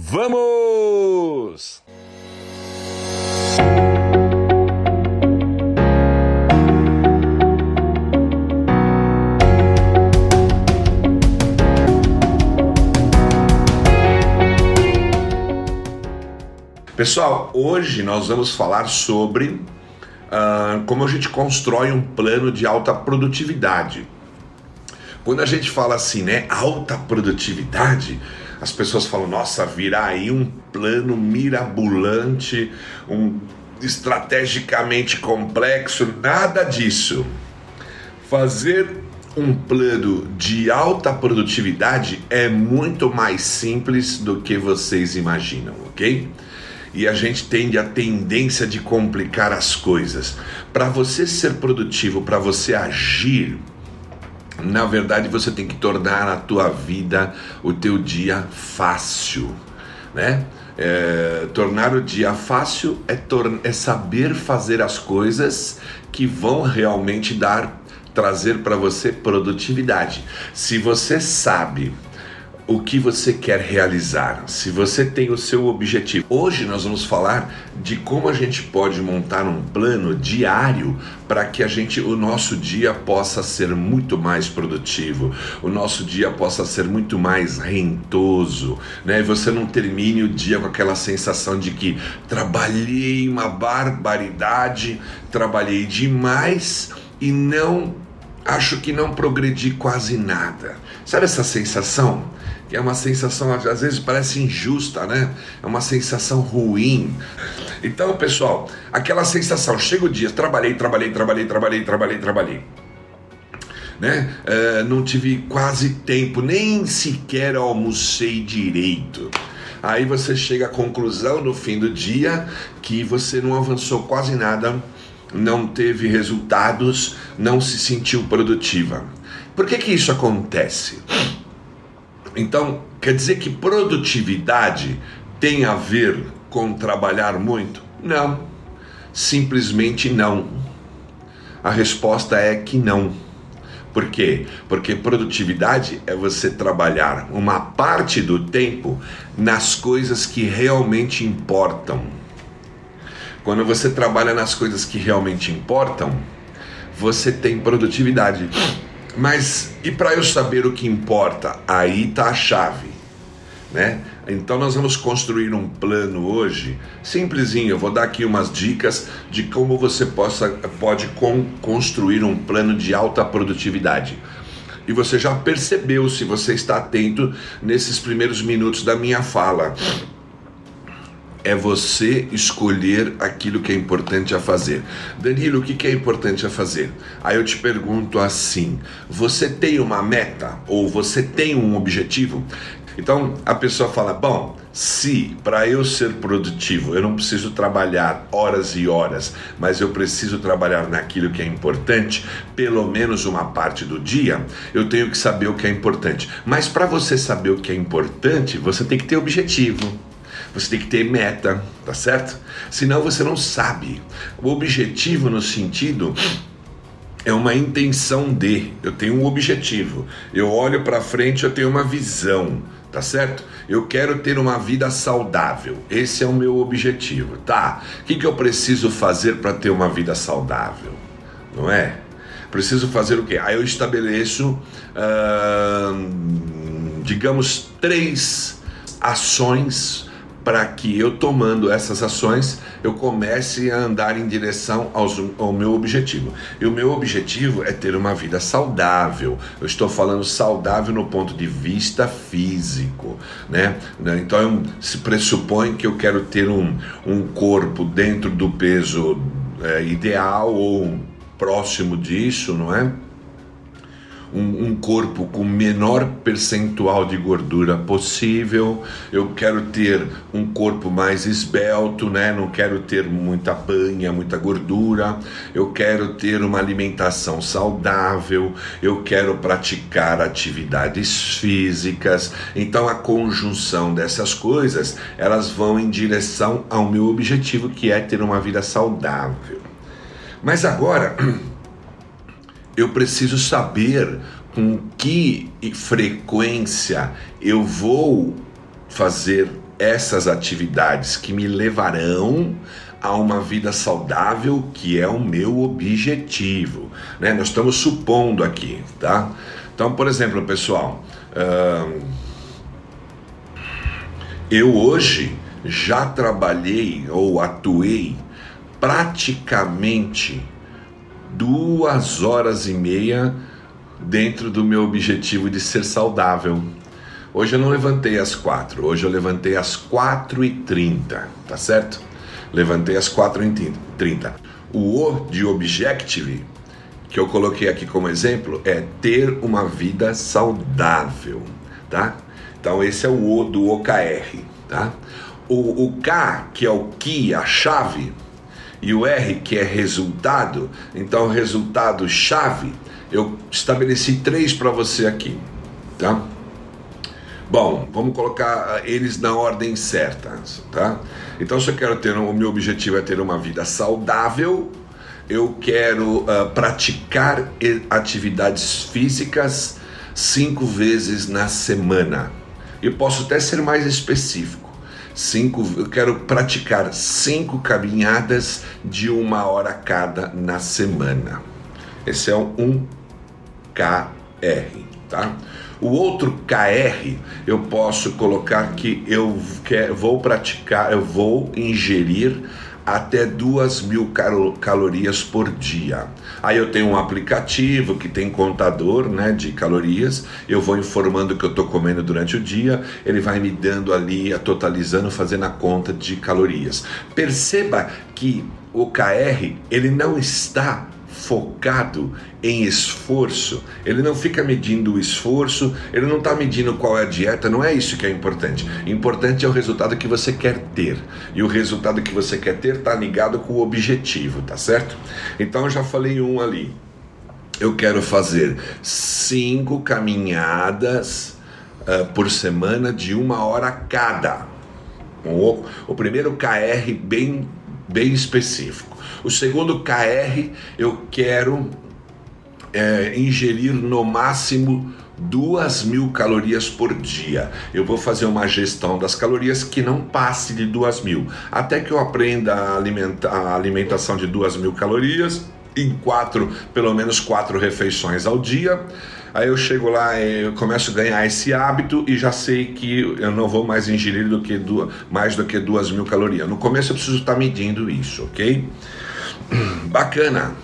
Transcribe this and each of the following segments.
Vamos! Pessoal, hoje nós vamos falar sobre uh, como a gente constrói um plano de alta produtividade. Quando a gente fala assim, né, alta produtividade, as pessoas falam, nossa, virá aí um plano mirabolante, um estrategicamente complexo, nada disso. Fazer um plano de alta produtividade é muito mais simples do que vocês imaginam, ok? e a gente tende a tendência de complicar as coisas. Para você ser produtivo, para você agir, na verdade você tem que tornar a tua vida, o teu dia fácil, né? É, tornar o dia fácil é, é saber fazer as coisas que vão realmente dar trazer para você produtividade. Se você sabe o que você quer realizar, se você tem o seu objetivo. Hoje nós vamos falar de como a gente pode montar um plano diário para que a gente o nosso dia possa ser muito mais produtivo, o nosso dia possa ser muito mais rentoso, né? E você não termine o dia com aquela sensação de que trabalhei uma barbaridade, trabalhei demais e não acho que não progredi quase nada. Sabe essa sensação? Que é uma sensação, às vezes parece injusta, né? É uma sensação ruim. Então, pessoal, aquela sensação, chega o dia, trabalhei, trabalhei, trabalhei, trabalhei, trabalhei, trabalhei. Né? É, não tive quase tempo, nem sequer almocei direito. Aí você chega à conclusão no fim do dia que você não avançou quase nada, não teve resultados, não se sentiu produtiva. Por que que isso acontece? Então, quer dizer que produtividade tem a ver com trabalhar muito? Não. Simplesmente não. A resposta é que não. Por quê? Porque produtividade é você trabalhar uma parte do tempo nas coisas que realmente importam. Quando você trabalha nas coisas que realmente importam, você tem produtividade. Mas e para eu saber o que importa? Aí está a chave, né? Então nós vamos construir um plano hoje, simplesinho. Eu vou dar aqui umas dicas de como você possa, pode con construir um plano de alta produtividade. E você já percebeu, se você está atento nesses primeiros minutos da minha fala, é você escolher aquilo que é importante a fazer. Danilo, o que é importante a fazer? Aí eu te pergunto assim: você tem uma meta ou você tem um objetivo? Então a pessoa fala: bom, se para eu ser produtivo eu não preciso trabalhar horas e horas, mas eu preciso trabalhar naquilo que é importante, pelo menos uma parte do dia, eu tenho que saber o que é importante. Mas para você saber o que é importante, você tem que ter objetivo. Você tem que ter meta, tá certo? Senão você não sabe. O objetivo no sentido é uma intenção de. Eu tenho um objetivo. Eu olho para frente, eu tenho uma visão, tá certo? Eu quero ter uma vida saudável. Esse é o meu objetivo, tá? O que, que eu preciso fazer para ter uma vida saudável? Não é? Preciso fazer o quê? Aí eu estabeleço, digamos, três ações para que eu tomando essas ações eu comece a andar em direção aos, ao meu objetivo. E o meu objetivo é ter uma vida saudável. Eu estou falando saudável no ponto de vista físico, né? Então se pressupõe que eu quero ter um, um corpo dentro do peso é, ideal ou próximo disso, não é? Um, um, corpo com menor percentual de gordura possível. Eu quero ter um corpo mais esbelto, né? Não quero ter muita banha, muita gordura. Eu quero ter uma alimentação saudável. Eu quero praticar atividades físicas. Então a conjunção dessas coisas, elas vão em direção ao meu objetivo, que é ter uma vida saudável. Mas agora eu preciso saber com que frequência eu vou fazer essas atividades que me levarão a uma vida saudável, que é o meu objetivo. Né? Nós estamos supondo aqui, tá? Então, por exemplo, pessoal, eu hoje já trabalhei ou atuei praticamente duas horas e meia dentro do meu objetivo de ser saudável. Hoje eu não levantei às quatro, hoje eu levantei às quatro e trinta, tá certo? Levantei às quatro e trinta. O O de Objective, que eu coloquei aqui como exemplo, é ter uma vida saudável, tá? Então esse é o O do OKR, tá? O, o K, que é o Key, a chave, e o R, que é resultado, então resultado chave, eu estabeleci três para você aqui, tá? Bom, vamos colocar eles na ordem certa, tá? Então, se eu quero ter, o meu objetivo é ter uma vida saudável, eu quero uh, praticar atividades físicas cinco vezes na semana. Eu posso até ser mais específico. Cinco, eu quero praticar cinco caminhadas de uma hora cada na semana. Esse é um KR, tá? O outro KR eu posso colocar que eu quer, vou praticar, eu vou ingerir até duas mil calorias por dia. Aí eu tenho um aplicativo que tem contador né, de calorias, eu vou informando o que eu estou comendo durante o dia, ele vai me dando ali, totalizando, fazendo a conta de calorias. Perceba que o KR ele não está focado em esforço, ele não fica medindo o esforço, ele não está medindo qual é a dieta, não é isso que é importante. Importante é o resultado que você quer ter. E o resultado que você quer ter está ligado com o objetivo, tá certo? Então eu já falei um ali. Eu quero fazer cinco caminhadas uh, por semana de uma hora cada. O, o primeiro KR bem, bem específico. O segundo KR, eu quero é, ingerir no máximo duas mil calorias por dia. Eu vou fazer uma gestão das calorias que não passe de duas mil, até que eu aprenda a, alimenta a alimentação de duas mil calorias em quatro, pelo menos quatro refeições ao dia. Aí eu chego lá, eu começo a ganhar esse hábito e já sei que eu não vou mais ingerir do que duas, mais do que duas mil calorias. No começo eu preciso estar medindo isso, ok? Bacana,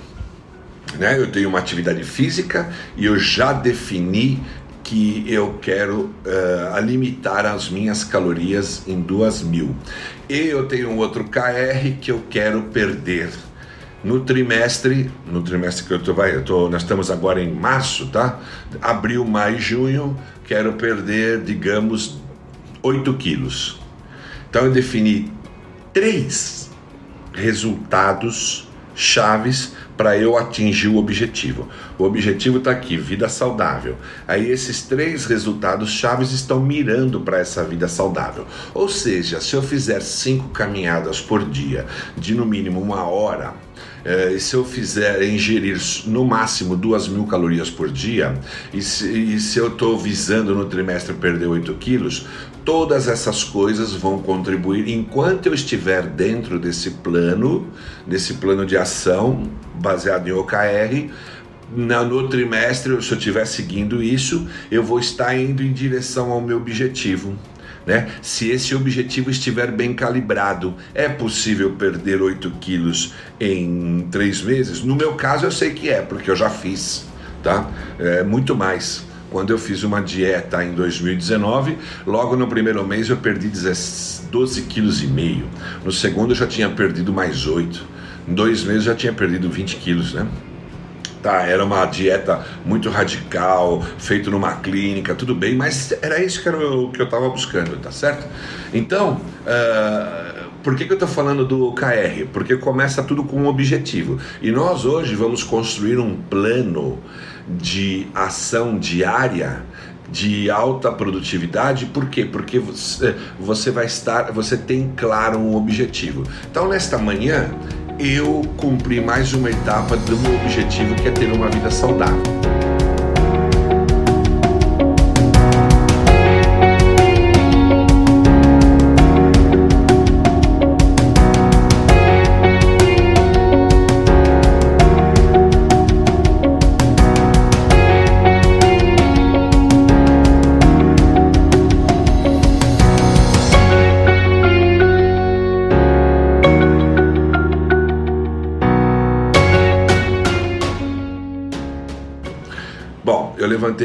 né? Eu tenho uma atividade física e eu já defini que eu quero uh, limitar as minhas calorias em duas mil. E eu tenho um outro KR que eu quero perder. No trimestre, no trimestre que eu tô, vai, eu tô, nós estamos agora em março, tá? Abril, maio, junho, quero perder, digamos, 8 quilos. Então eu defini três resultados chaves para eu atingir o objetivo. O objetivo está aqui, vida saudável. Aí esses três resultados chaves estão mirando para essa vida saudável. Ou seja, se eu fizer cinco caminhadas por dia, de no mínimo uma hora, eh, se eu fizer ingerir no máximo duas mil calorias por dia, e se, e se eu estou visando no trimestre perder 8 quilos, todas essas coisas vão contribuir enquanto eu estiver dentro desse plano, desse plano de ação baseado em OKR. No trimestre, se eu estiver seguindo isso, eu vou estar indo em direção ao meu objetivo. Né? Se esse objetivo estiver bem calibrado, é possível perder 8 quilos em 3 meses? No meu caso, eu sei que é, porque eu já fiz, tá? É muito mais. Quando eu fiz uma dieta em 2019, logo no primeiro mês eu perdi 12 quilos e meio. No segundo eu já tinha perdido mais 8. Em dois meses eu já tinha perdido 20 quilos, né? Tá, era uma dieta muito radical, feito numa clínica, tudo bem, mas era isso que, era o que eu estava buscando, tá certo? Então, uh, por que, que eu estou falando do KR? Porque começa tudo com um objetivo. E nós hoje vamos construir um plano de ação diária de alta produtividade, por quê? Porque você, você vai estar, você tem claro um objetivo. Então, nesta manhã, eu cumpri mais uma etapa do meu objetivo, que é ter uma vida saudável.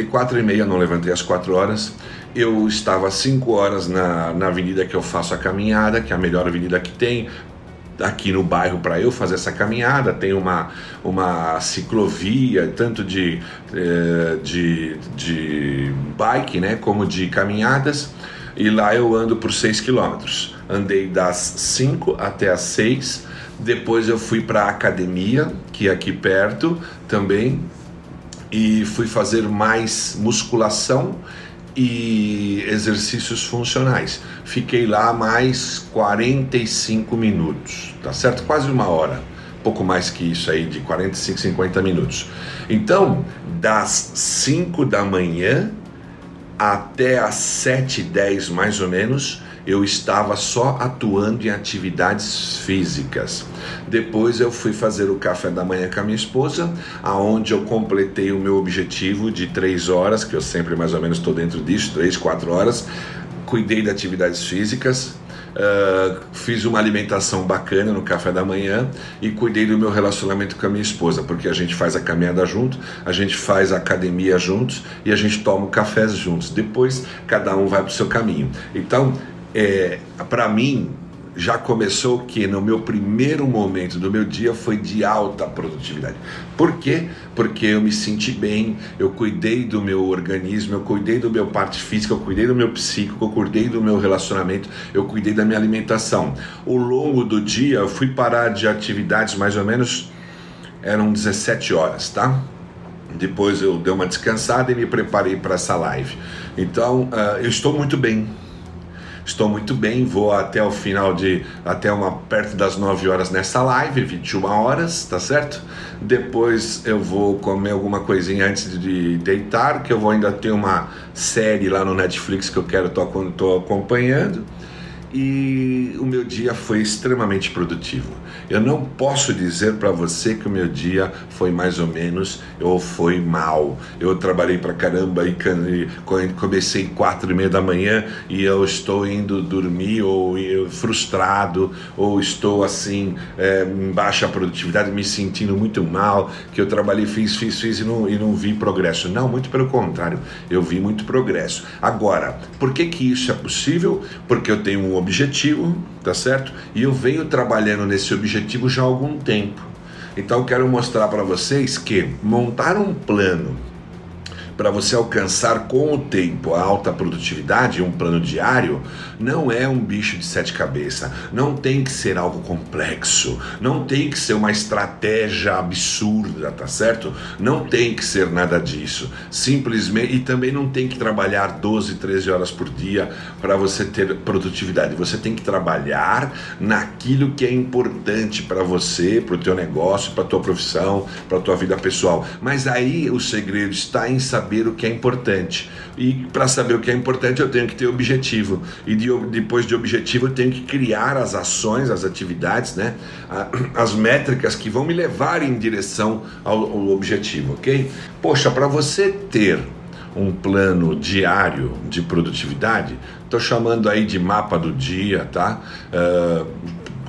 Quatro e meia, não levantei às quatro horas. Eu estava às cinco horas na, na avenida que eu faço a caminhada, que é a melhor avenida que tem, aqui no bairro para eu fazer essa caminhada. Tem uma, uma ciclovia, tanto de, eh, de, de bike né, como de caminhadas. E lá eu ando por 6 quilômetros. Andei das 5 até as 6. Depois eu fui para a academia, que é aqui perto também, e fui fazer mais musculação e exercícios funcionais. Fiquei lá mais 45 minutos, tá certo? Quase uma hora, pouco mais que isso aí, de 45, 50 minutos. Então, das 5 da manhã até as 7 10 mais ou menos, eu estava só atuando em atividades físicas. Depois eu fui fazer o café da manhã com a minha esposa, aonde eu completei o meu objetivo de três horas, que eu sempre mais ou menos estou dentro disso, três, quatro horas. Cuidei de atividades físicas, Uh, fiz uma alimentação bacana no café da manhã e cuidei do meu relacionamento com a minha esposa, porque a gente faz a caminhada junto, a gente faz a academia juntos e a gente toma o café juntos. Depois cada um vai para o seu caminho. Então é, para mim, já começou que no meu primeiro momento do meu dia foi de alta produtividade. Por quê? Porque eu me senti bem, eu cuidei do meu organismo, eu cuidei do meu parte física, eu cuidei do meu psíquico, eu cuidei do meu relacionamento, eu cuidei da minha alimentação. Ao longo do dia eu fui parar de atividades mais ou menos eram 17 horas, tá? Depois eu dei uma descansada e me preparei para essa live. Então, uh, eu estou muito bem Estou muito bem, vou até o final de até uma perto das 9 horas nessa live, 21 horas, tá certo? Depois eu vou comer alguma coisinha antes de deitar, que eu vou ainda ter uma série lá no Netflix que eu quero tô, tô acompanhando e o meu dia foi extremamente produtivo. Eu não posso dizer para você que o meu dia foi mais ou menos ou foi mal. Eu trabalhei para caramba e comecei quatro e meia da manhã e eu estou indo dormir ou frustrado ou estou assim é, em baixa produtividade, me sentindo muito mal, que eu trabalhei, fiz, fiz, fiz e não, e não vi progresso. Não, muito pelo contrário, eu vi muito progresso. Agora, por que que isso é possível? Porque eu tenho um objetivo, tá certo? E eu venho trabalhando nesse objetivo já há algum tempo. Então quero mostrar para vocês que montar um plano para você alcançar com o tempo a alta produtividade, um plano diário, não é um bicho de sete cabeças. Não tem que ser algo complexo. Não tem que ser uma estratégia absurda, tá certo? Não tem que ser nada disso. Simplesmente. E também não tem que trabalhar 12, 13 horas por dia para você ter produtividade. Você tem que trabalhar naquilo que é importante para você, para o teu negócio, para tua profissão, para tua vida pessoal. Mas aí o segredo está em saber saber o que é importante. E para saber o que é importante, eu tenho que ter objetivo. E de, depois de objetivo, eu tenho que criar as ações, as atividades, né? as métricas que vão me levar em direção ao, ao objetivo, ok? Poxa, para você ter um plano diário de produtividade, estou chamando aí de mapa do dia, tá? Uh,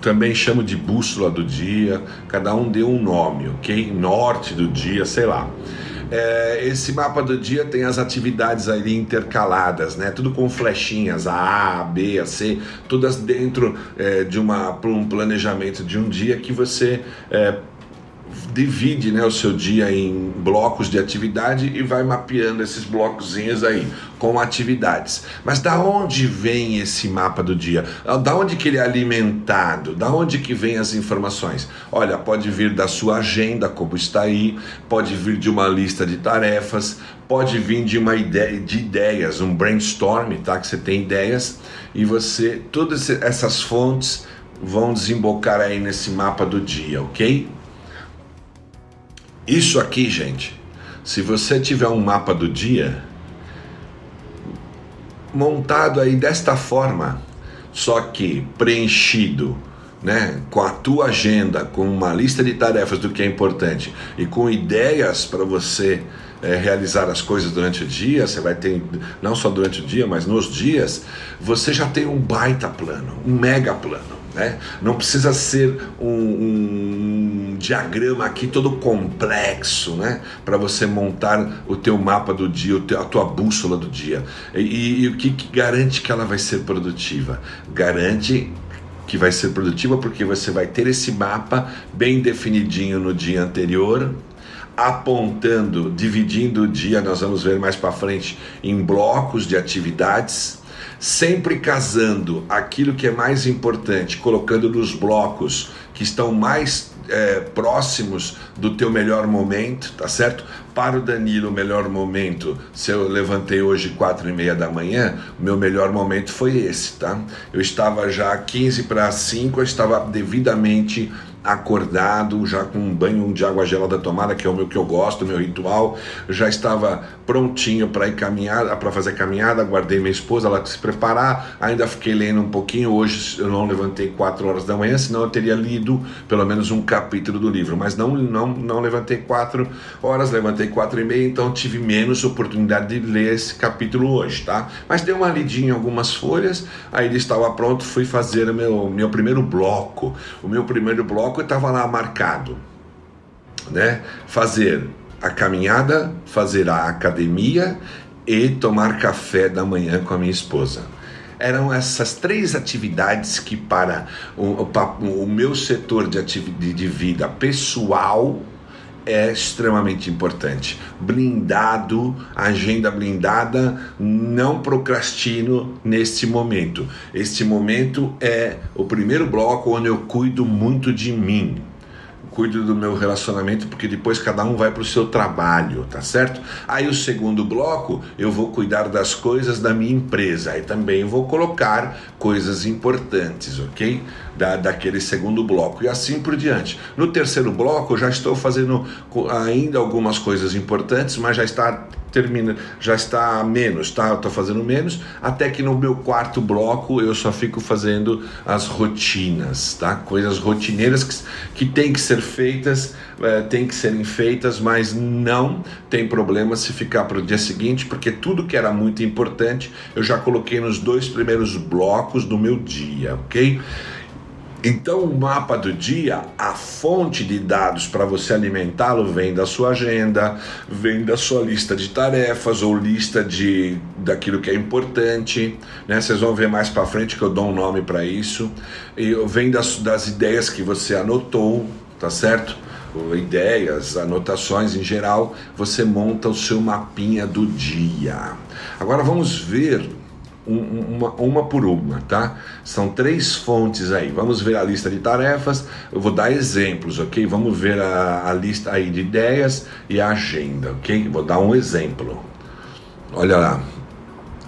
também chamo de bússola do dia, cada um deu um nome, ok? Norte do dia, sei lá. É, esse mapa do dia tem as atividades ali intercaladas, né? Tudo com flechinhas, a A, a B, a C, todas dentro é, de uma, um planejamento de um dia que você é, divide né, o seu dia em blocos de atividade e vai mapeando esses blocozinhos aí com atividades. Mas da onde vem esse mapa do dia? Ah, da onde que ele é alimentado? Da onde que vem as informações? Olha, pode vir da sua agenda, como está aí, pode vir de uma lista de tarefas, pode vir de uma ideia de ideias, um brainstorm, tá? Que você tem ideias e você todas essas fontes vão desembocar aí nesse mapa do dia, ok? Isso aqui, gente, se você tiver um mapa do dia montado aí desta forma, só que preenchido, né, com a tua agenda, com uma lista de tarefas do que é importante e com ideias para você é, realizar as coisas durante o dia, você vai ter, não só durante o dia, mas nos dias, você já tem um baita plano, um mega plano Né? Não precisa ser um, um, diagrama aqui todo complexo né? para você montar o teu mapa do dia, a tua bússola do dia. E, e, e o que, que garante que ela vai ser produtiva? Garante que vai ser produtiva porque você vai ter esse mapa bem definidinho no dia anterior, apontando, dividindo o dia, nós vamos ver mais para frente, em blocos de atividades sempre casando aquilo que é mais importante, colocando nos blocos que estão mais é, próximos do teu melhor momento, tá certo? Para o Danilo, o melhor momento, se eu levantei hoje quatro e meia da manhã, o meu melhor momento foi esse, tá? Eu estava já 15 para 5, eu estava devidamente acordado, já com um banho de água gelada tomada, que é o meu que eu gosto, meu ritual, já estava prontinho para ir caminhar, para fazer caminhada, guardei minha esposa, ela se preparar, ainda fiquei lendo um pouquinho, hoje eu não levantei 4 horas da manhã, senão eu teria lido pelo menos um capítulo do livro, mas não não, não levantei 4 horas, levantei 4 e meia, então tive menos oportunidade de ler esse capítulo hoje, tá? Mas dei uma lidinha em algumas folhas, aí ele estava pronto, fui fazer o meu, meu primeiro bloco, o meu primeiro bloco bloco estava lá marcado, né? Fazer a caminhada, fazer a academia e tomar café da manhã com a minha esposa. Eram essas três atividades que para o, o, meu setor de, atividade, de vida pessoal é extremamente importante. Blindado, agenda blindada, não procrastino neste momento. Este momento é o primeiro bloco onde eu cuido muito de mim cuido do meu relacionamento, porque depois cada um vai para o seu trabalho, tá certo? Aí o segundo bloco, eu vou cuidar das coisas da minha empresa, aí também vou colocar coisas importantes, ok? Da, daquele segundo bloco, e assim por diante. No terceiro bloco, eu já estou fazendo ainda algumas coisas importantes, mas já está termina, já está menos, tá? Eu estou fazendo menos, até que no meu quarto bloco eu só fico fazendo as rotinas, tá? Coisas rotineiras que, que tem que ser feitas, é, tem que serem feitas, mas não tem problema se ficar para o dia seguinte, porque tudo que era muito importante eu já coloquei nos dois primeiros blocos do meu dia, ok? Então, o mapa do dia, a fonte de dados para você alimentá-lo vem da sua agenda, vem da sua lista de tarefas ou lista de daquilo que é importante, né? Vocês vão ver mais para frente que eu dou um nome para isso. E vem das, das ideias que você anotou, tá certo? ideias, anotações em geral, você monta o seu mapinha do dia. Agora vamos ver uma, uma por uma, tá? São três fontes aí. Vamos ver a lista de tarefas. Eu vou dar exemplos, ok? Vamos ver a, a lista aí de ideias e a agenda, ok? Vou dar um exemplo. Olha lá,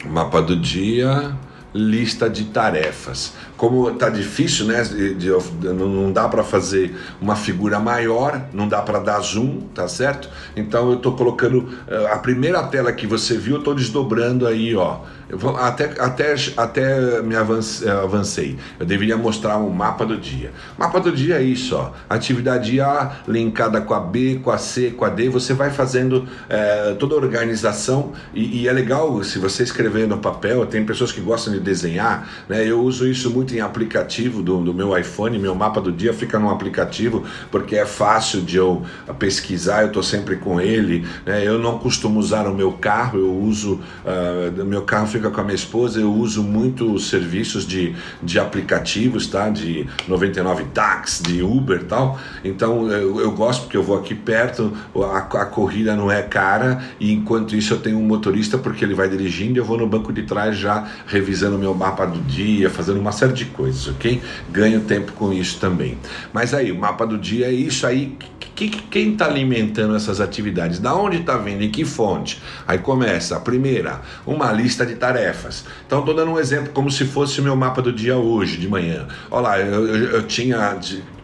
mapa do dia, lista de tarefas. Como tá difícil, né? De, de, não dá para fazer uma figura maior, não dá para dar zoom, tá certo? Então eu estou colocando eh, a primeira tela que você viu, eu estou desdobrando aí, ó eu até, até, até me avancei, avancei. Eu deveria mostrar um mapa do dia. Mapa do dia é isso, ó. Atividade A linkada com a B, com a C, com a D. Você vai fazendo é, toda a organização e, e, é legal se você escrever no papel. Tem pessoas que gostam de desenhar, né? Eu uso isso muito em aplicativo do, do meu iPhone. Meu mapa do dia fica no aplicativo porque é fácil de eu pesquisar. Eu estou sempre com ele. Né? Eu não costumo usar o meu carro. Eu uso uh, meu carro fica com a minha esposa, eu uso muito serviços de, de aplicativos, tá? De 99 Tax, de Uber e tal. Então eu, eu, gosto porque eu vou aqui perto, a, a corrida não é cara e enquanto isso eu tenho um motorista porque ele vai dirigindo, eu vou no banco de trás já revisando meu mapa do dia, fazendo uma série de coisas, ok? Ganho tempo com isso também. Mas aí, o mapa do dia é isso aí que, quem está alimentando essas atividades? Da onde está vindo? Em que fonte? Aí começa a primeira, uma lista de tarefas. Então estou dando um exemplo como se fosse o meu mapa do dia hoje, de manhã. Olha lá, eu, eu, eu tinha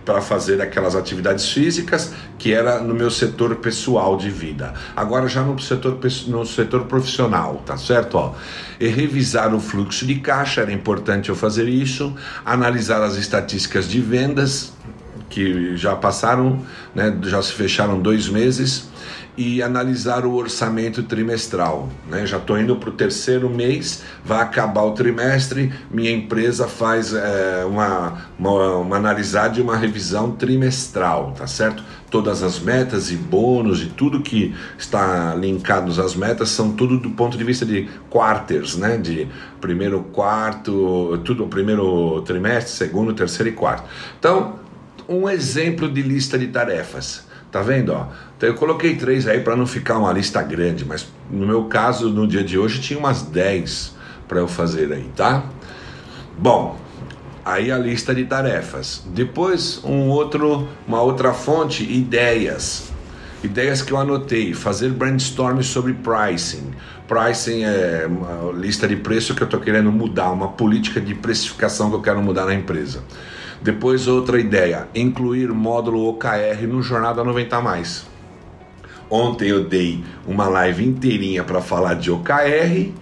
para fazer aquelas atividades físicas que era no meu setor pessoal de vida. Agora já no setor, no setor profissional, tá certo? Ó, e revisar o fluxo de caixa, era importante eu fazer isso, analisar as estatísticas de vendas, que já passaram, né, já se fecharam dois meses, e analisar o orçamento trimestral. Né? Já estou indo para o terceiro mês, vai acabar o trimestre, minha empresa faz é, uma, uma, uma analisada e uma revisão trimestral, tá certo? Todas as metas e bônus e tudo que está linkado às metas são tudo do ponto de vista de quarters, né? De primeiro, quarto, tudo primeiro trimestre, segundo, terceiro e quarto. Então, um exemplo de lista de tarefas. Tá vendo, ó? Então eu coloquei três aí para não ficar uma lista grande, mas no meu caso, no dia de hoje, tinha umas 10 para eu fazer aí, tá? Bom, aí a lista de tarefas. Depois, um outro, uma outra fonte, ideias. Ideias que eu anotei, fazer brainstorm sobre pricing. Pricing é uma lista de preço que eu estou querendo mudar, uma política de precificação que eu quero mudar na empresa. Depois outra ideia, incluir módulo OKR no Jornada 90 mais. Ontem eu dei uma live inteirinha para falar de OKR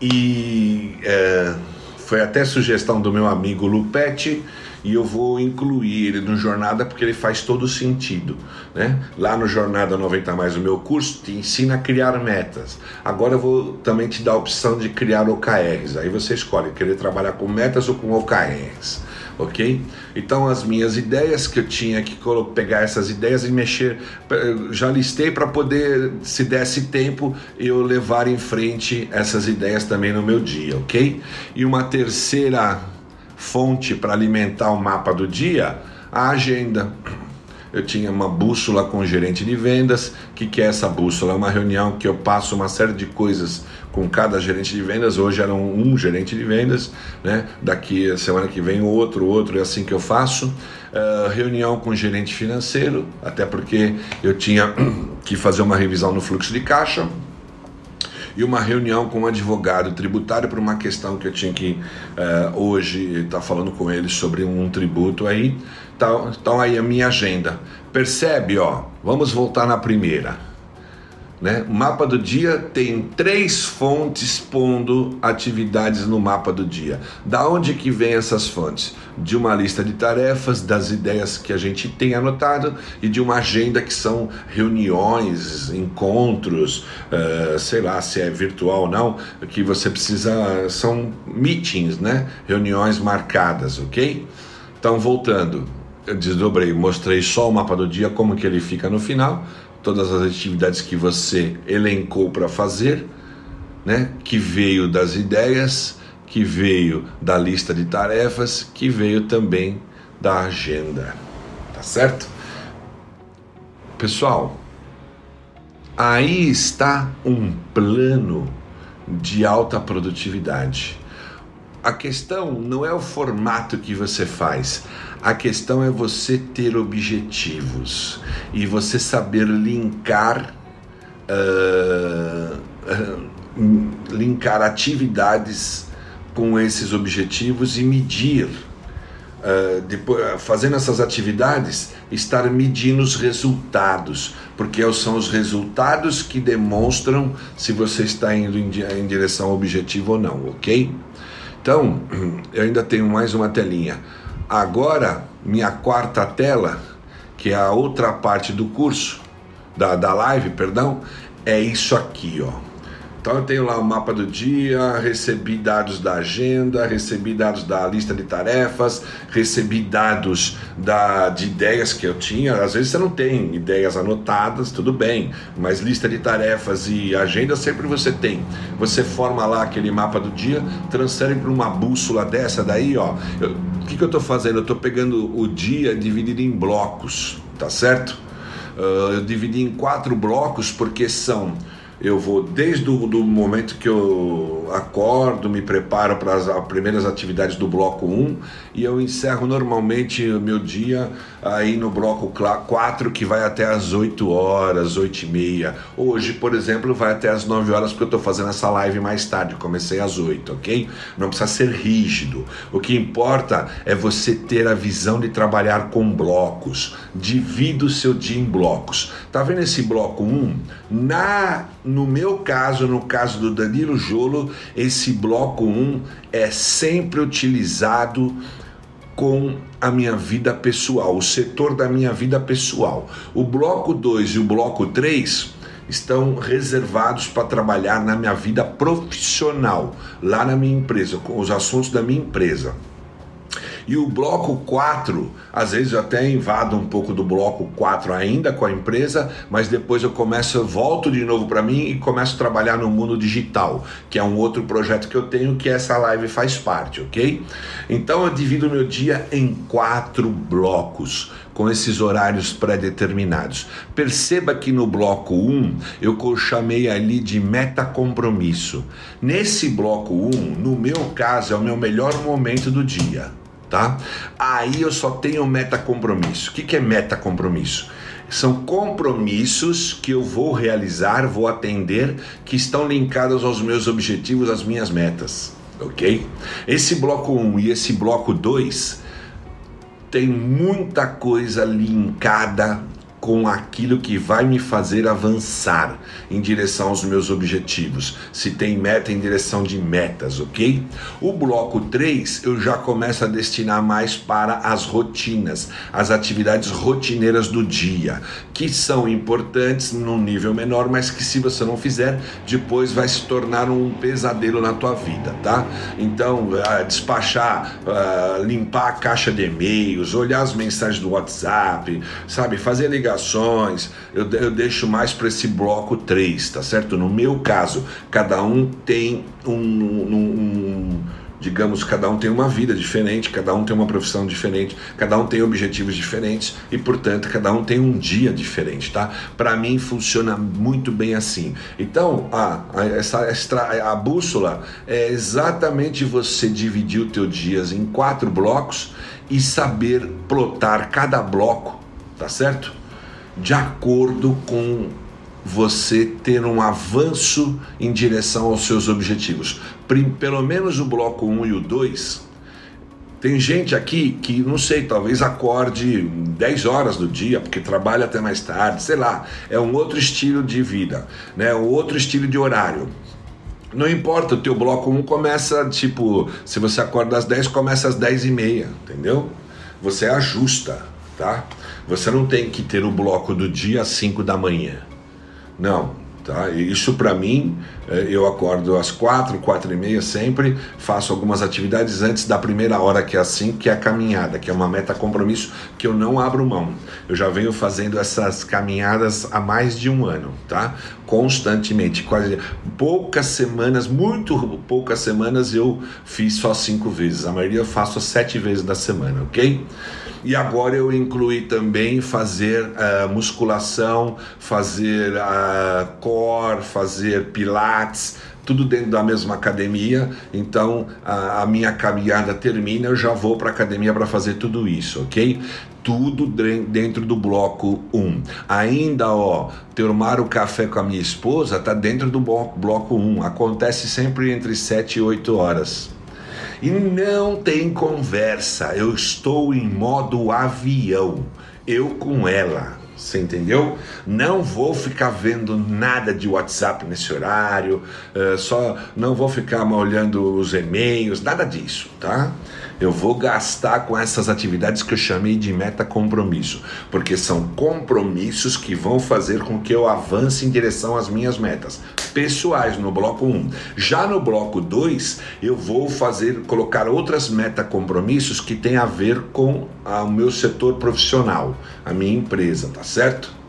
e é, foi até sugestão do meu amigo Lupetti e eu vou incluir ele no Jornada porque ele faz todo sentido. Né? Lá no Jornada 90 Mais, o meu curso te ensina a criar metas. Agora eu vou também te dar a opção de criar OKRs. Aí você escolhe querer trabalhar com metas ou com OKRs ok? Então as minhas ideias que eu tinha que pegar essas ideias e mexer, já listei para poder, se desse tempo, eu levar em frente essas ideias também no meu dia, ok? E uma terceira fonte para alimentar o mapa do dia, a agenda eu tinha uma bússola com o gerente de vendas. O que, que é essa bússola? É uma reunião que eu passo uma série de coisas com cada gerente de vendas. Hoje eram um gerente de vendas, né? Daqui a semana que vem outro, outro, é assim que eu faço. Uh, reunião com o gerente financeiro, até porque eu tinha que fazer uma revisão no fluxo de caixa e uma reunião com um advogado tributário para uma questão que eu tinha que uh, hoje estar tá falando com ele sobre um tributo aí. Então, então aí a minha agenda. Percebe, ó? Vamos voltar na primeira. Né? O mapa do dia tem três fontes pondo atividades no mapa do dia. Da onde que vem essas fontes? De uma lista de tarefas, das ideias que a gente tem anotado e de uma agenda que são reuniões, encontros, uh, sei lá se é virtual ou não, que você precisa, são meetings, né? Reuniões marcadas, ok? Então voltando, eu desdobrei, mostrei só o mapa do dia, como que ele fica no final todas as atividades que você elencou para fazer, né? Que veio das ideias, que veio da lista de tarefas, que veio também da agenda. Tá certo? Pessoal, aí está um plano de alta produtividade. A questão não é o formato que você faz, a questão é você ter objetivos e você saber linkar, uh, uh, linkar atividades com esses objetivos e medir. Uh, depois, fazendo essas atividades, estar medindo os resultados, porque são os resultados que demonstram se você está indo em, em direção ao objetivo ou não, ok? Então, eu ainda tenho mais uma telinha. Agora, minha quarta tela, que é a outra parte do curso, da, da live, perdão, é isso aqui, ó. Então eu tenho lá o mapa do dia, recebi dados da agenda, recebi dados da lista de tarefas, recebi dados da, de ideias que eu tinha. Às vezes você não tem ideias anotadas, tudo bem, mas lista de tarefas e agenda sempre você tem. Você forma lá aquele mapa do dia, transfere para uma bússola dessa daí, ó. o que, que eu estou fazendo? Eu estou pegando o dia dividido em blocos, tá certo? Uh, eu dividi em quatro blocos porque são eu vou desde o do momento que eu acordo, me preparo para as primeiras atividades do bloco 1 e eu encerro normalmente o meu dia aí no bloco 4 que vai até as 8 horas, 8 e meia. Hoje, por exemplo, vai até as 9 horas porque eu estou fazendo essa live mais tarde, comecei às 8, ok? Não precisa ser rígido. O que importa é você ter a visão de trabalhar com blocos. Divida o seu dia em blocos. Tá vendo esse bloco 1? Na no meu caso, no caso do Danilo Jolo, esse bloco 1 é sempre utilizado com a minha vida pessoal, o setor da minha vida pessoal. O bloco 2 e o bloco 3 estão reservados para trabalhar na minha vida profissional, lá na minha empresa, com os assuntos da minha empresa. E o bloco 4, às vezes eu até invado um pouco do bloco 4 ainda com a empresa, mas depois eu começo, eu volto de novo para mim e começo a trabalhar no mundo digital, que é um outro projeto que eu tenho que essa live faz parte, ok? Então eu divido meu dia em quatro blocos com esses horários pré-determinados. Perceba que no bloco 1 eu chamei ali de meta compromisso. Nesse bloco 1, no meu caso, é o meu melhor momento do dia tá? Aí eu só tenho meta compromisso. O que, que é meta compromisso? São compromissos que eu vou realizar, vou atender, que estão linkados aos meus objetivos, às minhas metas, ok? Esse bloco 1 e esse bloco 2 tem muita coisa linkada com aquilo que vai me fazer avançar em direção aos meus objetivos. Se tem meta, em direção de metas, ok? O bloco 3 eu já começo a destinar mais para as rotinas, as atividades rotineiras do dia, que são importantes num nível menor, mas que se você não fizer, depois vai se tornar um pesadelo na tua vida, tá? Então, uh, despachar, uh, limpar a caixa de e-mails, olhar as mensagens do WhatsApp, sabe? Fazer ligação ligações, eu, eu deixo mais para esse bloco 3, tá certo? No meu caso, cada um tem um, um, um digamos, cada um tem uma vida diferente, cada um tem uma profissão diferente, cada um tem objetivos diferentes e, portanto, cada um tem um dia diferente, tá? Para mim funciona muito bem assim. Então, a, a, essa extra, a bússola é exatamente você dividir o teu dias em quatro blocos e saber plotar cada bloco, tá certo? De acordo com você ter um avanço em direção aos seus objetivos. Pelo menos o bloco 1 e o 2. Tem gente aqui que, não sei, talvez acorde 10 horas do dia, porque trabalha até mais tarde, sei lá. É um outro estilo de vida, né? um outro estilo de horário. Não importa, o teu bloco 1 começa, tipo, se você acorda às 10, começa às 10 e meia, entendeu? Você ajusta, tá? Você não tem que ter o bloco do dia às 5 da manhã. Não, tá? Isso para mim, é, eu acordo às 4, 4 e meia sempre, faço algumas atividades antes da primeira hora que é assim, que é a caminhada, que é uma meta compromisso que eu não abro mão. Eu já venho fazendo essas caminhadas há mais de um ano, tá? Constantemente, quase poucas semanas, muito poucas semanas eu fiz só cinco vezes. A maioria eu faço sete vezes da semana, ok? E agora eu incluí também fazer uh, musculação, fazer uh, core, fazer pilates, tudo dentro da mesma academia. Então a, a minha caminhada termina, eu já vou para a academia para fazer tudo isso, ok? Tudo dentro do bloco 1. Ainda, ó, tomar o café com a minha esposa tá dentro do bloco 1. Acontece sempre entre 7 e 8 horas. E não tem conversa, eu estou em modo avião, eu com ela. Você entendeu? Não vou ficar vendo nada de WhatsApp nesse horário, uh, só não vou ficar olhando os e-mails, nada disso, tá? eu vou gastar com essas atividades que eu chamei de meta compromisso, porque são compromissos que vão fazer com que eu avance em direção às minhas metas pessoais no bloco 1. Já no bloco 2, eu vou fazer colocar outras meta compromissos que tem a ver com o meu setor profissional, a minha empresa, tá certo?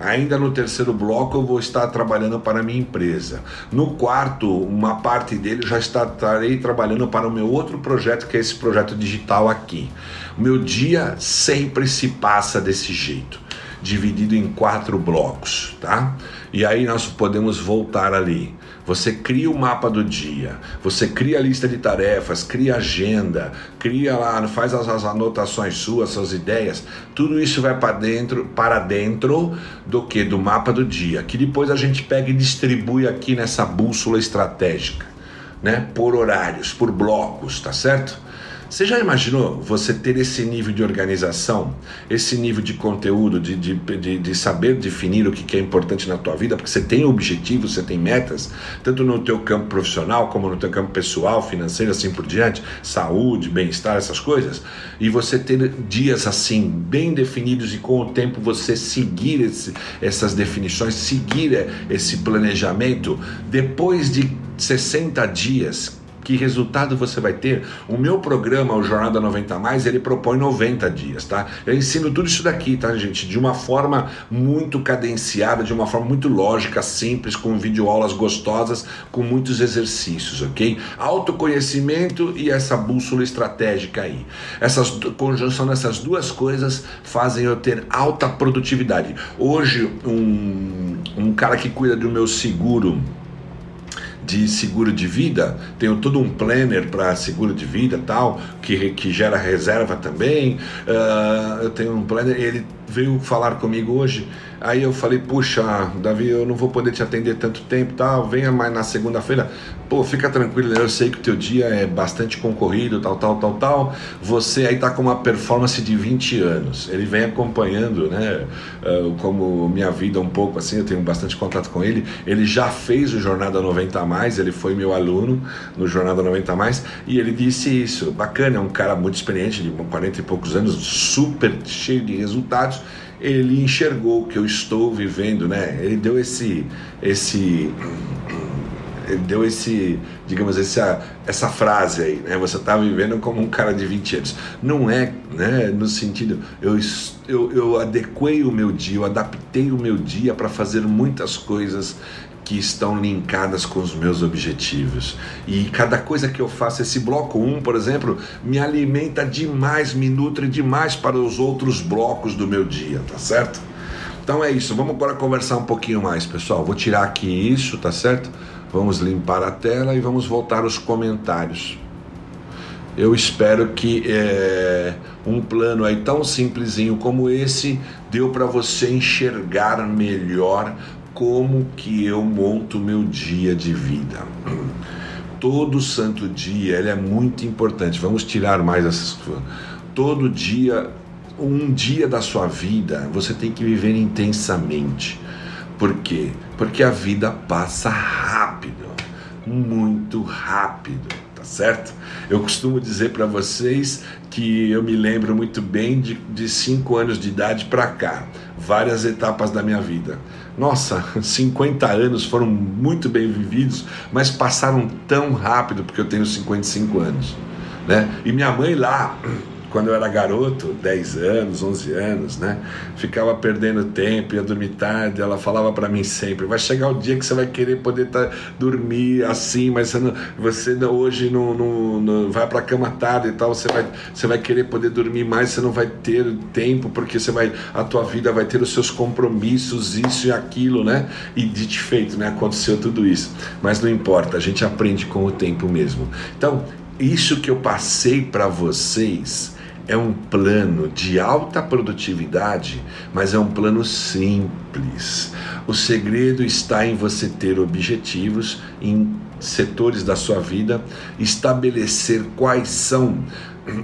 Ainda no terceiro bloco eu vou estar trabalhando para a minha empresa. No quarto, uma parte dele já estarei trabalhando para o meu outro projeto, que é esse projeto digital aqui. O meu dia sempre se passa desse jeito, dividido em quatro blocos, tá? E aí nós podemos voltar ali. Você cria o mapa do dia, você cria a lista de tarefas, cria agenda, cria lá, faz as, as anotações suas, suas ideias. Tudo isso vai para dentro, para dentro do que do mapa do dia, que depois a gente pega e distribui aqui nessa bússola estratégica, né? Por horários, por blocos, tá certo? Você já imaginou você ter esse nível de organização, esse nível de conteúdo, de, de, de, de, saber definir o que é importante na tua vida, porque você tem objetivos, você tem metas, tanto no teu campo profissional como no teu campo pessoal, financeiro, assim por diante, saúde, bem-estar, essas coisas, e você ter dias assim, bem definidos e com o tempo você seguir esse, essas definições, seguir esse planejamento, depois de 60 dias, que resultado você vai ter? O meu programa, o Jornada 90 Mais, ele propõe 90 dias, tá? Eu ensino tudo isso daqui, tá, gente? De uma forma muito cadenciada, de uma forma muito lógica, simples, com videoaulas gostosas, com muitos exercícios, ok? Autoconhecimento e essa bússola estratégica aí. Essa conjunção dessas duas coisas fazem eu ter alta produtividade. Hoje, um, um cara que cuida do meu seguro de seguro de vida, tenho todo um planner para seguro de vida tal, que, que gera reserva também. Uh, eu tenho um planner, ele veio falar comigo hoje Aí eu falei, puxa, Davi, eu não vou poder te atender tanto tempo, tal, venha mais na segunda-feira. Pô, fica tranquilo, eu sei que o teu dia é bastante concorrido, tal, tal, tal, tal. Você aí tá com uma performance de 20 anos. Ele vem acompanhando, né, uh, como minha vida um pouco assim, eu tenho bastante contato com ele. Ele já fez o Jornada 90 mais, ele foi meu aluno no Jornada 90 mais e ele disse isso. Bacana, é um cara muito experiente, de 40 e poucos anos, super cheio de resultados ele enxergou o que eu estou vivendo, né? Ele deu esse esse ele deu esse, digamos, essa, essa frase aí, né? Você está vivendo como um cara de 20 anos. Não é, né? No sentido, eu, eu, eu adequei o meu dia, eu adaptei o meu dia para fazer muitas coisas que estão linkadas com os meus objetivos. E cada coisa que eu faço, esse bloco 1, um, por exemplo, me alimenta demais, me nutre demais para os outros blocos do meu dia, tá certo? Então é isso, vamos agora conversar um pouquinho mais, pessoal. Vou tirar aqui isso, tá certo? Vamos limpar a tela e vamos voltar aos comentários. Eu espero que é, um plano aí tão simplesinho como esse deu para você enxergar melhor como que eu monto meu dia de vida. Todo santo dia, ele é muito importante. Vamos tirar mais essas todo dia, um dia da sua vida, você tem que viver intensamente. Por quê? Porque a vida passa rápido, muito rápido, tá certo? Eu costumo dizer para vocês que eu me lembro muito bem de, de cinco anos de idade para cá, várias etapas da minha vida nossa, 50 anos foram muito bem vividos, mas passaram tão rápido porque eu tenho 55 anos. Né? E minha mãe lá, quando eu era garoto, 10 anos, 11 anos, né? Ficava perdendo tempo, ia dormir tarde. Ela falava para mim sempre: vai chegar o dia que você vai querer poder tá, dormir assim, mas você, não, você hoje não, não, não vai para cama tarde e tal. Você vai, você vai querer poder dormir mais, você não vai ter tempo porque você vai, a tua vida vai ter os seus compromissos, isso e aquilo, né? E de feito, né? Aconteceu tudo isso, mas não importa, a gente aprende com o tempo mesmo. Então, isso que eu passei para vocês é um plano de alta produtividade, mas é um plano simples. O segredo está em você ter objetivos em setores da sua vida, estabelecer quais são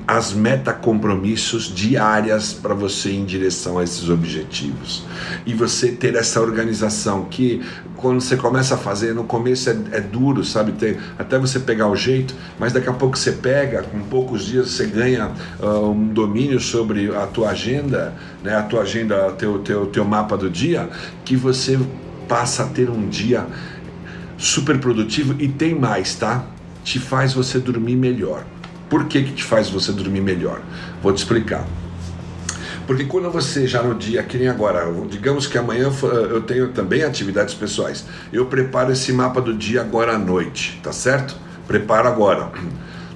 as metacompromissos diárias para você em direção a esses objetivos. E você ter essa organização que quando você começa a fazer, no começo é, é duro, sabe? Tem, até você pegar o jeito, mas daqui a pouco você pega, com poucos dias você ganha uh, um domínio sobre a tua agenda, né? a tua agenda, teu, teu, teu mapa do dia, que você passa a ter um dia super produtivo e tem mais, tá? Te faz você dormir melhor. Por que, que te faz você dormir melhor? Vou te explicar. Porque quando você já no dia, que nem agora, digamos que amanhã eu tenho também atividades pessoais, eu preparo esse mapa do dia agora à noite, tá certo? Preparo agora.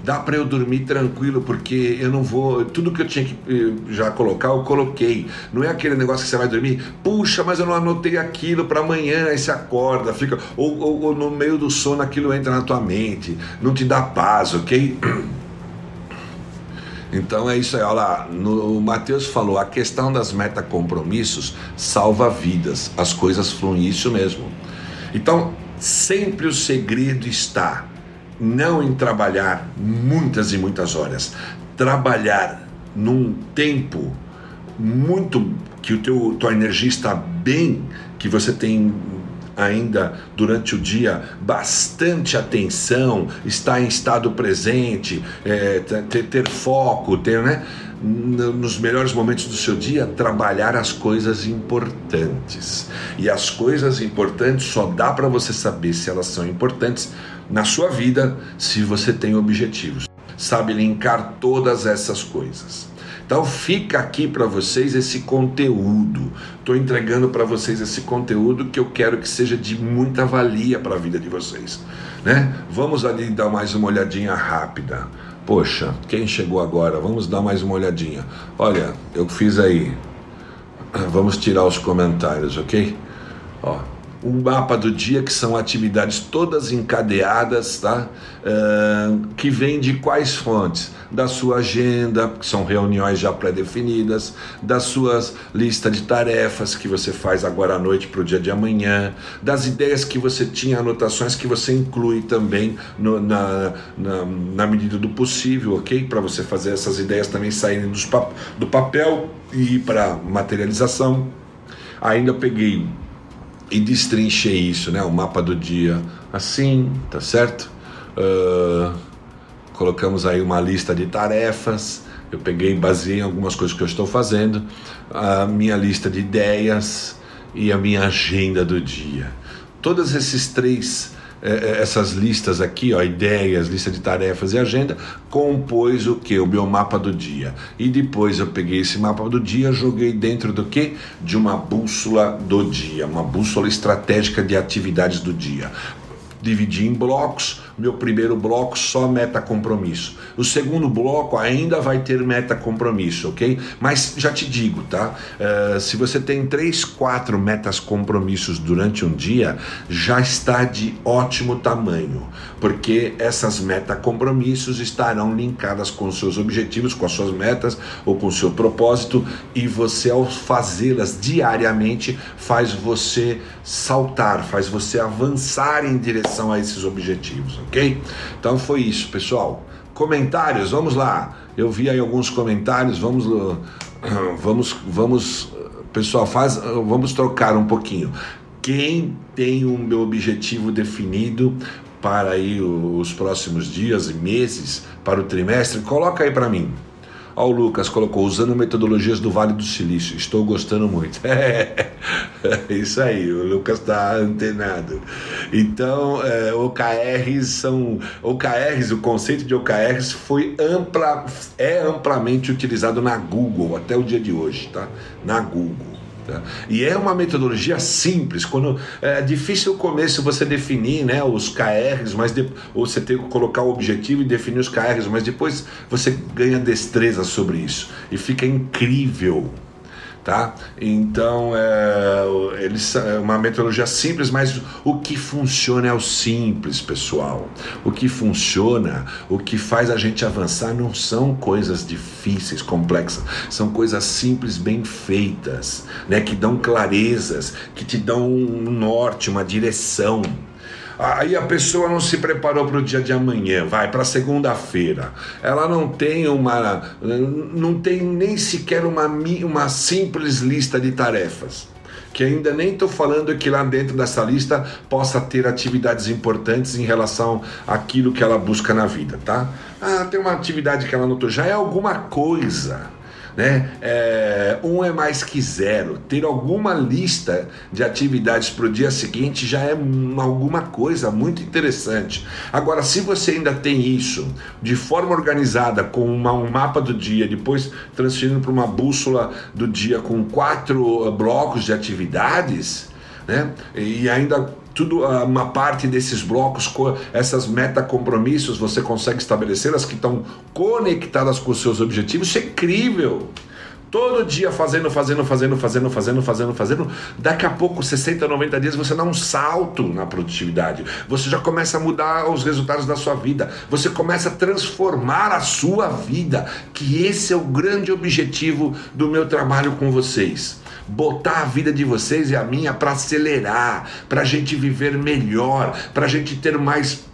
Dá para eu dormir tranquilo, porque eu não vou. Tudo que eu tinha que eh, já colocar, eu coloquei. Não é aquele negócio que você vai dormir, puxa, mas eu não anotei aquilo para amanhã, aí você acorda, fica. Ou, ou, ou no meio do sono aquilo entra na tua mente, não te dá paz, ok? Então é isso aí, olha lá, no Mateus falou, a questão das metacompromissos salva vidas, as coisas fluem, isso mesmo. Então, sempre o segredo está não em trabalhar muitas e muitas horas, trabalhar num tempo muito que o teu tua energia está bem, que você tem ainda durante o dia bastante atenção, estar em estado presente, é, ter, ter, foco, ter, né? nos melhores momentos do seu dia, trabalhar as coisas importantes. E as coisas importantes só dá para você saber se elas são importantes na sua vida se você tem objetivos. Sabe linkar todas essas coisas. Então fica aqui para vocês esse conteúdo. Estou entregando para vocês esse conteúdo que eu quero que seja de muita valia para a vida de vocês, né? Vamos ali dar mais uma olhadinha rápida. Poxa, quem chegou agora? Vamos dar mais uma olhadinha. Olha, eu fiz aí. Vamos tirar os comentários, ok? Ó, um mapa do dia, que são atividades todas encadeadas, tá? Uh, que vem de quais fontes? Da sua agenda, que são reuniões já pré-definidas, das suas listas de tarefas que você faz agora à noite para o dia de amanhã, das ideias que você tinha, anotações que você inclui também no, na, na, na, medida do possível, ok? Para você fazer essas ideias também saírem dos, do papel e ir para materialização. Ainda peguei e destrinchei isso, né? O mapa do dia assim, tá certo? Uh, colocamos aí uma lista de tarefas. Eu peguei, baseei em algumas coisas que eu estou fazendo, a minha lista de ideias e a minha agenda do dia. Todos esses três é, é, essas listas aqui, ó, ideias, lista de tarefas e agenda, compôs o que? O meu mapa do dia. E depois eu peguei esse mapa do dia, joguei dentro do que? De uma bússola do dia, uma bússola estratégica de atividades do dia dividi em blocos. Meu primeiro bloco só meta compromisso. O segundo bloco ainda vai ter meta compromisso, ok? Mas já te digo, tá? Uh, se você tem três, quatro metas compromissos durante um dia, já está de ótimo tamanho, porque essas meta compromissos estarão linkadas com seus objetivos, com as suas metas ou com o seu propósito, e você ao fazê-las diariamente faz você saltar, faz você avançar em direção a esses objetivos, ok? Então foi isso, pessoal. Comentários, vamos lá. Eu vi aí alguns comentários, vamos, vamos, vamos, pessoal, faz, vamos trocar um pouquinho. Quem tem o meu objetivo definido para aí os próximos dias e meses, para o trimestre, coloca aí para mim. Ó, o Lucas colocou, usando metodologias do Vale do Silício. Estou gostando muito. É, isso aí, o Lucas está antenado. Então, é, OKRs são. OKRs, o conceito de OKRs foi ampla, é amplamente utilizado na Google até o dia de hoje, tá? Na Google. E é uma metodologia simples. Quando é difícil o começo você definir, né, os KRs, mas de, ou você tem que colocar o objetivo e definir os KRs, mas depois você ganha destreza sobre isso. E fica incrível tá? Então é, eles, é uma metodologia simples, mas o que funciona é o simples, pessoal. O que funciona, o que faz a gente avançar não são coisas difíceis, complexas, são coisas simples, bem feitas, né? Que dão clarezas, que te dão um norte, uma direção. Aí a pessoa não se preparou para o dia de amanhã, vai para segunda-feira. Ela não tem uma, não tem nem sequer uma, uma simples lista de tarefas que ainda nem estou falando que lá dentro dessa lista possa ter atividades importantes em relação àquilo que ela busca na vida, tá? Ah, tem uma atividade que ela notou, já é alguma coisa né? É, um é mais que zero. Ter alguma lista de atividades para o dia seguinte já é alguma coisa muito interessante. Agora, se você ainda tem isso de forma organizada, com uma, um mapa do dia, depois transferindo para uma bússola do dia com quatro uh, blocos de atividades, né? E ainda tudo ah, uma parte desses blocos, essas meta compromissos, você consegue estabelecer as que estão conectadas com os seus objetivos. Isso é incrível. Todo dia fazendo, fazendo, fazendo, fazendo, fazendo, fazendo, fazendo. Daqui a pouco, 60, 90 dias, você dá um salto na produtividade. Você já começa a mudar os resultados da sua vida. Você começa a transformar a sua vida. Que esse é o grande objetivo do meu trabalho com vocês botar a vida de vocês e a minha para acelerar, para a gente viver melhor, para a gente ter mais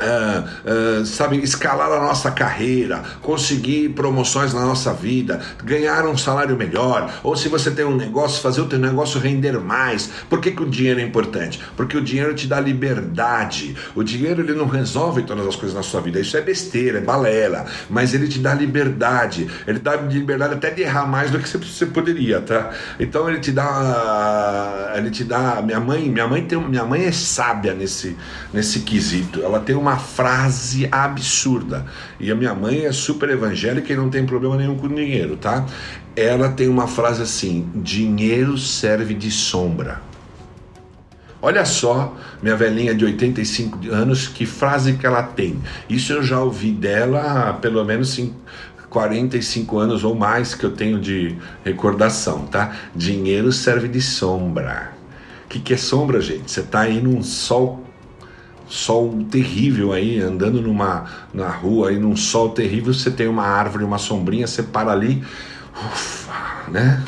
uh, sabe, escalar a nossa carreira, conseguir promoções na nossa vida, ganhar um salário melhor, ou se você tem um negócio, fazer o teu negócio render mais. Por que, que o dinheiro é importante? Porque o dinheiro te dá liberdade. O dinheiro ele não resolve todas as coisas na sua vida. Isso é besteira, é balela, mas ele te dá liberdade. Ele dá liberdade até de errar mais do que você poderia, tá? Então ele te dá, ele te dá. Minha mãe, minha mãe tem, minha mãe é sábia nesse nesse quesito. Ela tem uma uma frase absurda. E a minha mãe é super evangélica e não tem problema nenhum com dinheiro, tá? Ela tem uma frase assim: dinheiro serve de sombra. Olha só, minha velhinha de 85 anos, que frase que ela tem. Isso eu já ouvi dela há pelo menos 45 anos ou mais que eu tenho de recordação, tá? Dinheiro serve de sombra. O que, que é sombra, gente? Você está aí num sol sol terrível aí, andando numa na rua aí num sol terrível, você tem uma árvore, uma sombrinha, você para ali, ufa, né?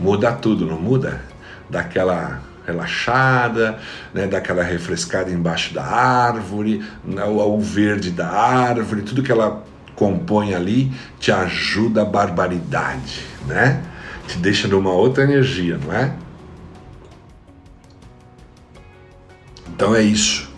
Muda tudo, não muda? Daquela relaxada, né, daquela refrescada embaixo da árvore, né, o, verde da árvore, tudo que ela compõe ali te ajuda a barbaridade, né? Te deixa numa outra energia, não é? Então é isso.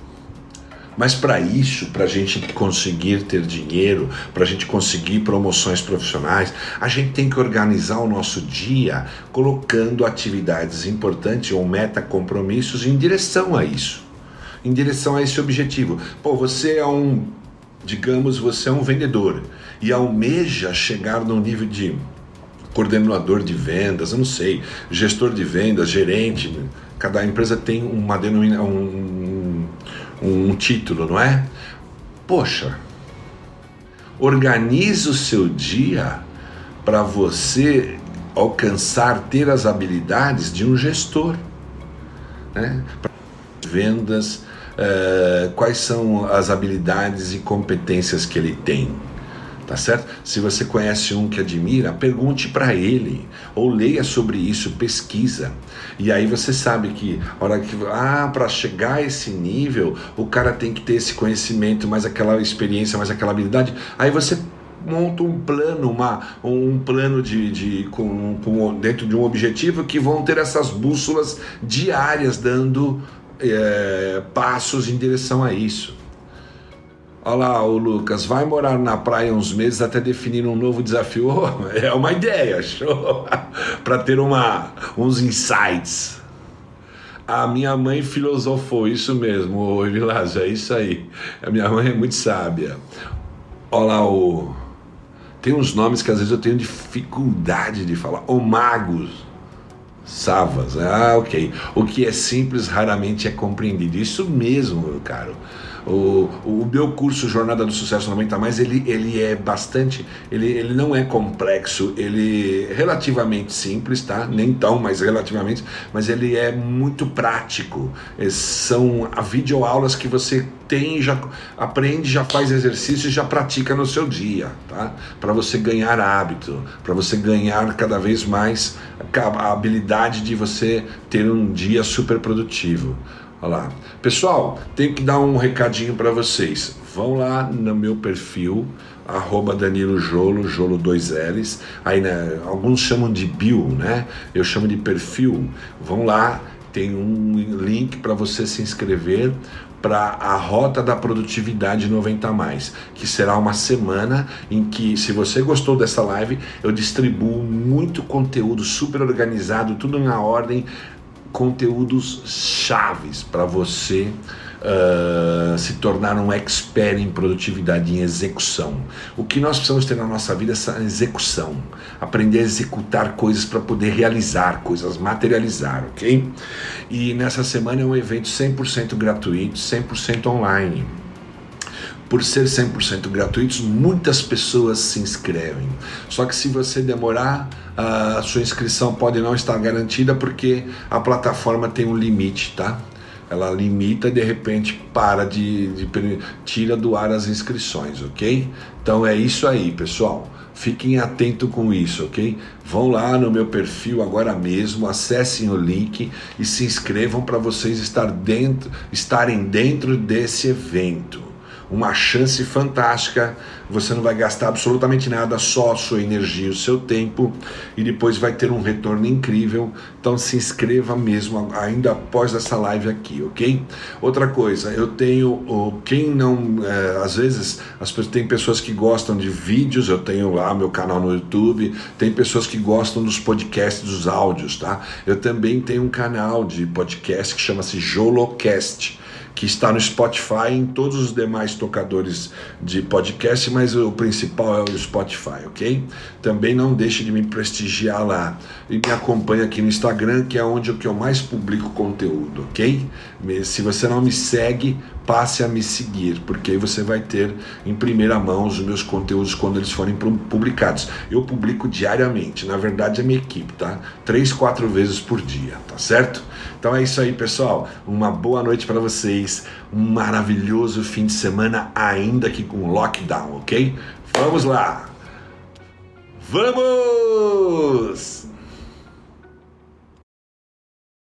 Mas para isso, para a gente conseguir ter dinheiro, para a gente conseguir promoções profissionais, a gente tem que organizar o nosso dia colocando atividades importantes ou meta compromissos em direção a isso, em direção a esse objetivo. Pô, você é um, digamos, você é um vendedor e almeja chegar num nível de coordenador de vendas, eu não sei, gestor de vendas, gerente. Cada empresa tem uma denominação, um, um título, não é? Poxa, organize o seu dia para você alcançar, ter as habilidades de um gestor. Né? Vendas, uh, quais são as habilidades e competências que ele tem tá certo? Se você conhece um que admira, pergunte para ele ou leia sobre isso, pesquisa. E aí você sabe que hora que ah, para chegar a esse nível, o cara tem que ter esse conhecimento, mais aquela experiência, mais aquela habilidade. Aí você monta um plano, uma, um plano de, de com, com, dentro de um objetivo que vão ter essas bússolas diárias dando é, passos em direção a isso. Olha lá, o Lucas, vai morar na praia uns meses até definir um novo desafio. É uma ideia, show! Para ter uma, uns insights. A minha mãe filosofou, isso mesmo, ô Vilásio, é isso aí. A minha mãe é muito sábia. Olha lá, o... tem uns nomes que às vezes eu tenho dificuldade de falar. O Magos. Savas, ah, ok. O que é simples raramente é compreendido. Isso mesmo, meu caro. O, o meu curso Jornada do Sucesso 90 mais ele, ele é bastante, ele, ele não é complexo, ele é relativamente simples, tá? Nem tão, mas relativamente, mas ele é muito prático. É, são videoaulas que você tem, já aprende, já faz exercício e já pratica no seu dia, tá? Para você ganhar hábito, para você ganhar cada vez mais a habilidade de você ter um dia super produtivo. Olha lá. Pessoal, tenho que dar um recadinho para vocês. Vão lá no meu perfil, arroba Danilo Jolo, Jolo 2 L's. Aí, né, alguns chamam de bio, né? Eu chamo de perfil. Vão lá, tem um link para você se inscrever para a Rota da Produtividade 90 mais, que será uma semana em que, se você gostou dessa live, eu distribuo muito conteúdo super organizado, tudo na ordem, conteúdos chaves para você uh, se tornar um expert em produtividade, em execução. O que nós precisamos ter na nossa vida é essa execução, aprender a executar coisas para poder realizar coisas, materializar, ok? E nessa semana é um evento 100% gratuito, 100% online por ser 100% gratuitos, muitas pessoas se inscrevem. Só que se você demorar, a sua inscrição pode não estar garantida porque a plataforma tem um limite, tá? Ela limita e de repente para de, de tira do ar as inscrições, ok? Então é isso aí, pessoal. Fiquem atentos com isso, ok? Vão lá no meu perfil agora mesmo, acessem o link e se inscrevam para vocês estar dentro, estarem dentro desse evento uma chance fantástica. Você não vai gastar absolutamente nada, só a sua energia, o seu tempo, e depois vai ter um retorno incrível. Então se inscreva mesmo ainda após essa live aqui, ok? Outra coisa, eu tenho quem não, é, às vezes as pessoas tem pessoas que gostam de vídeos, eu tenho lá meu canal no YouTube, tem pessoas que gostam dos podcasts, dos áudios, tá? Eu também tenho um canal de podcast que chama-se Jolocast que está no Spotify em todos os demais tocadores de podcast, mas o principal é o Spotify, ok? Também não deixe de me prestigiar lá e me acompanhe aqui no Instagram, que é onde eu mais publico conteúdo, ok? Se você não me segue, passe a me seguir, porque aí você vai ter em primeira mão os meus conteúdos quando eles forem publicados. Eu publico diariamente, na verdade é minha equipe, tá? Três, quatro vezes por dia, tá certo? Então é isso aí, pessoal. Uma boa noite para vocês, um maravilhoso fim de semana, ainda que com lockdown, ok? Vamos lá! Vamos!